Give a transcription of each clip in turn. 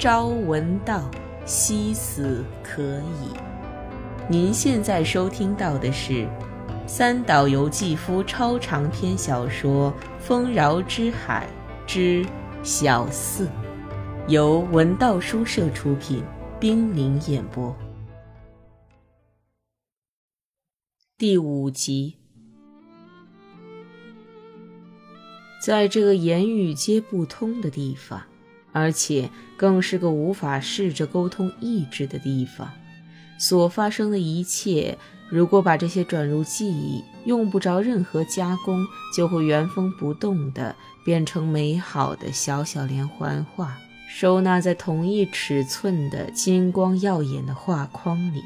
朝闻道，夕死可矣。您现在收听到的是三岛由纪夫超长篇小说《丰饶之海之小四》，由文道书社出品，冰凌演播。第五集，在这个言语皆不通的地方，而且更是个无法试着沟通意志的地方。所发生的一切，如果把这些转入记忆，用不着任何加工，就会原封不动地变成美好的小小连环画，收纳在同一尺寸的金光耀眼的画框里。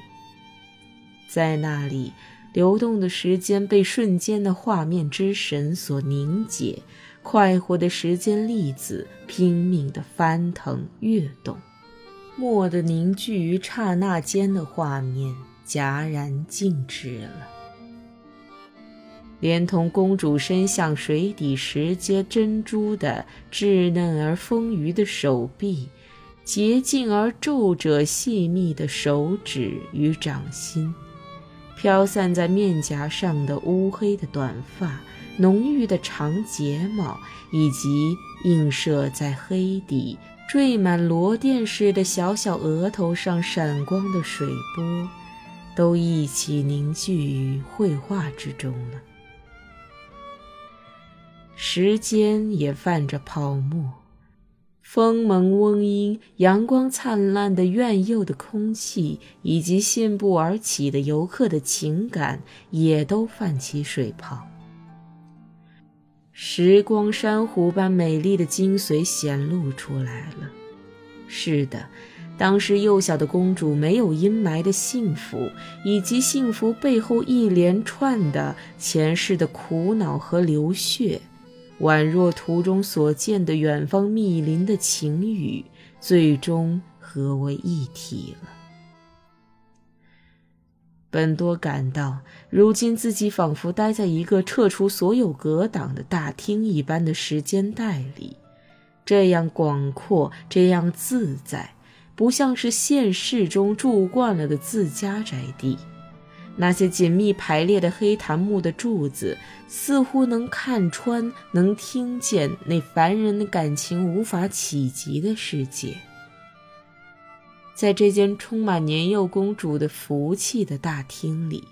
在那里，流动的时间被瞬间的画面之神所凝结，快活的时间粒子拼命地翻腾跃动。蓦地凝聚于刹那间的画面戛然静止了，连同公主伸向水底拾接珍珠的稚嫩而丰腴的手臂，洁净而皱褶细密的手指与掌心，飘散在面颊上的乌黑的短发、浓郁的长睫毛，以及映射在黑底。缀满螺钿似的小小额头上闪光的水波，都一起凝聚于绘画之中了。时间也泛着泡沫，风蒙嗡阴，阳光灿烂的院佑的空气，以及信步而起的游客的情感，也都泛起水泡。时光珊瑚般美丽的精髓显露出来了。是的，当时幼小的公主没有阴霾的幸福，以及幸福背后一连串的前世的苦恼和流血，宛若图中所见的远方密林的晴雨，最终合为一体了。本多感到，如今自己仿佛待在一个撤除所有隔挡的大厅一般的时间带里，这样广阔，这样自在，不像是现世中住惯了的自家宅地。那些紧密排列的黑檀木的柱子，似乎能看穿，能听见那凡人的感情无法企及的世界。在这间充满年幼公主的福气的大厅里，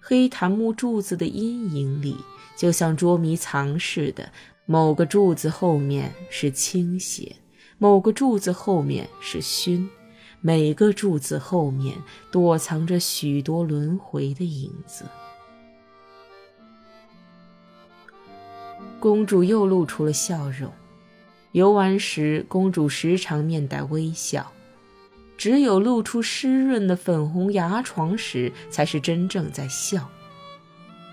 黑檀木柱子的阴影里，就像捉迷藏似的，某个柱子后面是倾斜，某个柱子后面是熏，每个柱子后面躲藏着许多轮回的影子。公主又露出了笑容。游玩时，公主时常面带微笑。只有露出湿润的粉红牙床时，才是真正在笑。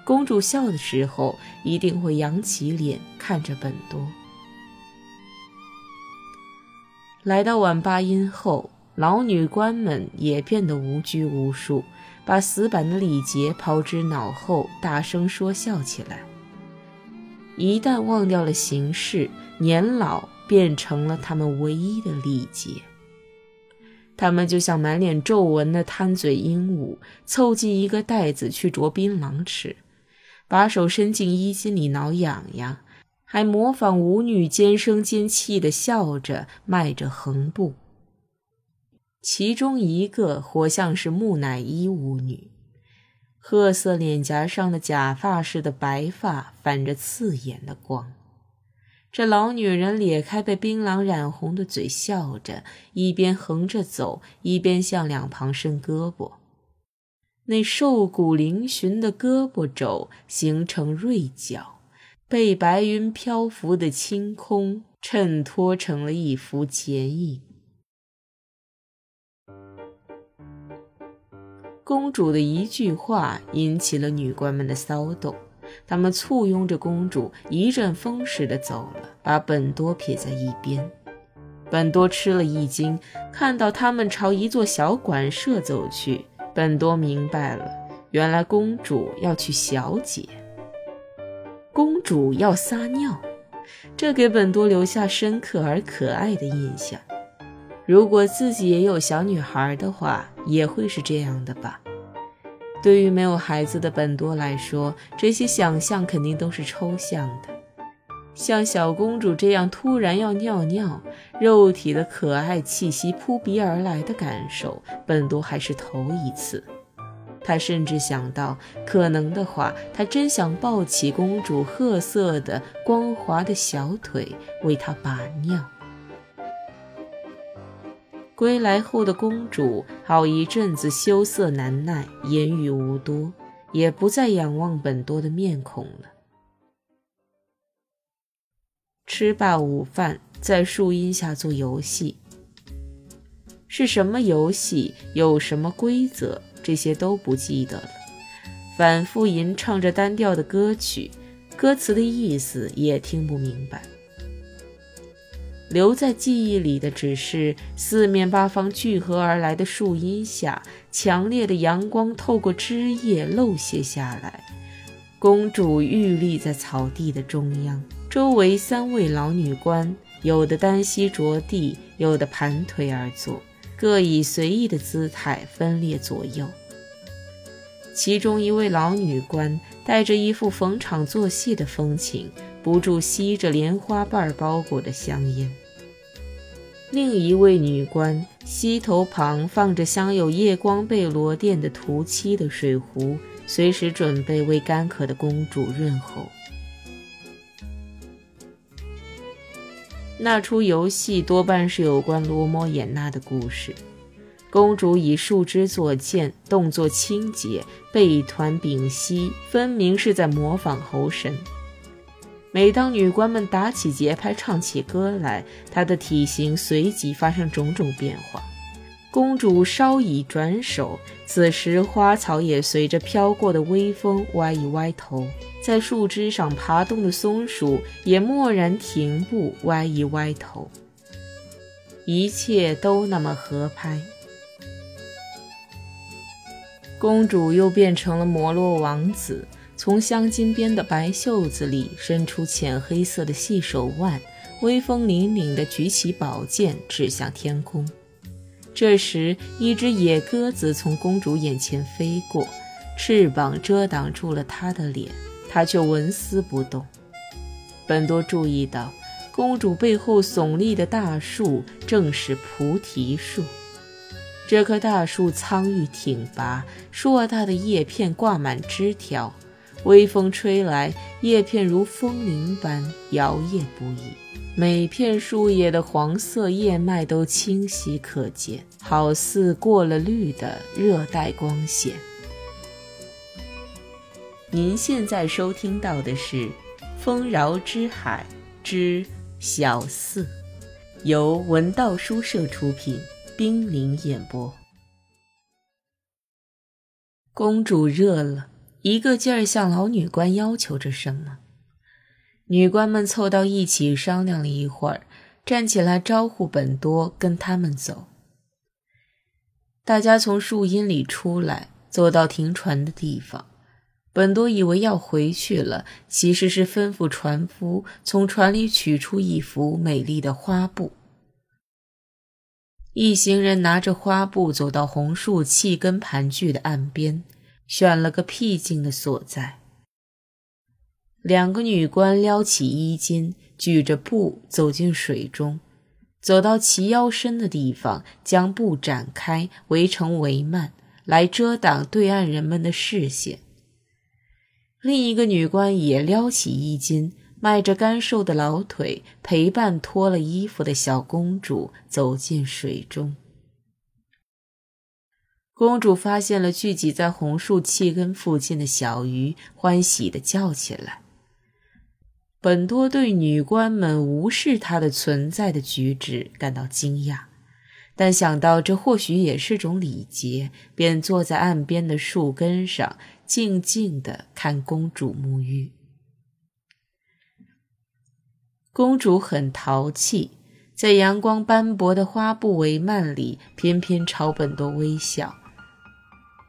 公主笑的时候，一定会扬起脸看着本多。来到晚八音后，老女官们也变得无拘无束，把死板的礼节抛之脑后，大声说笑起来。一旦忘掉了形式，年老变成了他们唯一的礼节。他们就像满脸皱纹的贪嘴鹦鹉，凑近一个袋子去啄槟榔吃，把手伸进衣襟里挠痒痒，还模仿舞女尖声尖气地笑着迈着横步。其中一个活像是木乃伊舞女，褐色脸颊上的假发似的白发反着刺眼的光。这老女人咧开被槟榔染红的嘴，笑着，一边横着走，一边向两旁伸胳膊。那瘦骨嶙峋的胳膊肘形成锐角，被白云漂浮的青空衬托成了一幅剪影。公主的一句话引起了女官们的骚动。她们簇拥着公主，一阵风似的走了，把本多撇在一边。本多吃了一惊，看到他们朝一座小馆舍走去。本多明白了，原来公主要去小姐。公主要撒尿，这给本多留下深刻而可爱的印象。如果自己也有小女孩的话，也会是这样的吧。对于没有孩子的本多来说，这些想象肯定都是抽象的。像小公主这样突然要尿尿，肉体的可爱气息扑鼻而来的感受，本多还是头一次。他甚至想到，可能的话，他真想抱起公主褐色的光滑的小腿，为她把尿。归来后的公主好一阵子羞涩难耐，言语无多，也不再仰望本多的面孔了。吃罢午饭，在树荫下做游戏。是什么游戏？有什么规则？这些都不记得了。反复吟唱着单调的歌曲，歌词的意思也听不明白。留在记忆里的只是四面八方聚合而来的树荫下，强烈的阳光透过枝叶漏泻下来。公主玉立在草地的中央，周围三位老女官，有的单膝着地，有的盘腿而坐。各以随意的姿态分列左右。其中一位老女官带着一副逢场作戏的风情，不住吸着莲花瓣包裹的香烟。另一位女官膝头旁放着镶有夜光贝罗垫的涂漆的水壶，随时准备为干渴的公主润喉。那出游戏多半是有关罗摩衍那的故事。公主以树枝作剑，动作轻捷，背团屏息，分明是在模仿猴神。每当女官们打起节拍，唱起歌来，她的体型随即发生种种变化。公主稍一转手，此时花草也随着飘过的微风歪一歪头。在树枝上爬动的松鼠也蓦然停步，歪一歪头。一切都那么合拍。公主又变成了摩洛王子，从镶金边的白袖子里伸出浅黑色的细手腕，威风凛凛地举起宝剑，指向天空。这时，一只野鸽子从公主眼前飞过，翅膀遮挡住了她的脸。她却纹丝不动。本多注意到，公主背后耸立的大树正是菩提树。这棵大树苍郁挺拔，硕大的叶片挂满枝条，微风吹来，叶片如风铃般摇曳不已。每片树叶的黄色叶脉都清晰可见，好似过了滤的热带光线。您现在收听到的是《丰饶之海之小四》，由文道书社出品，冰凌演播。公主热了，一个劲儿向老女官要求着什么。女官们凑到一起商量了一会儿，站起来招呼本多跟他们走。大家从树荫里出来，走到停船的地方。本多以为要回去了，其实是吩咐船夫从船里取出一幅美丽的花布。一行人拿着花布走到红树气根盘踞的岸边，选了个僻静的所在。两个女官撩起衣襟，举着布走进水中，走到齐腰深的地方，将布展开，围成帷幔，来遮挡对岸人们的视线。另一个女官也撩起衣襟，迈着干瘦的老腿，陪伴脱了衣服的小公主走进水中。公主发现了聚集在红树气根附近的小鱼，欢喜地叫起来。本多对女官们无视她的存在的举止感到惊讶，但想到这或许也是种礼节，便坐在岸边的树根上。静静地看公主沐浴。公主很淘气，在阳光斑驳的花布帷幔里，偏偏朝本多微笑。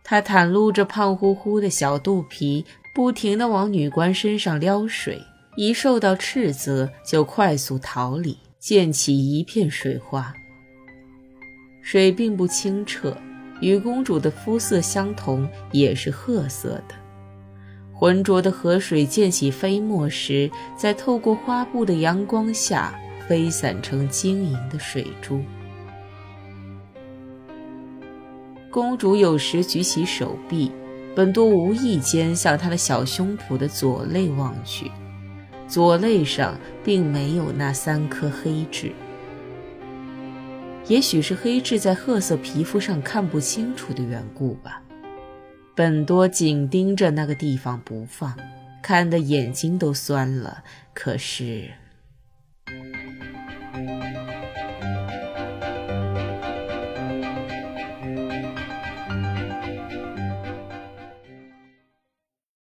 她袒露着胖乎乎的小肚皮，不停地往女官身上撩水，一受到斥责就快速逃离，溅起一片水花。水并不清澈，与公主的肤色相同，也是褐色的。浑浊的河水溅起飞沫时，在透过花布的阳光下飞散成晶莹的水珠。公主有时举起手臂，本多无意间向她的小胸脯的左肋望去，左肋上并没有那三颗黑痣。也许是黑痣在褐色皮肤上看不清楚的缘故吧。本多紧盯着那个地方不放，看得眼睛都酸了。可是。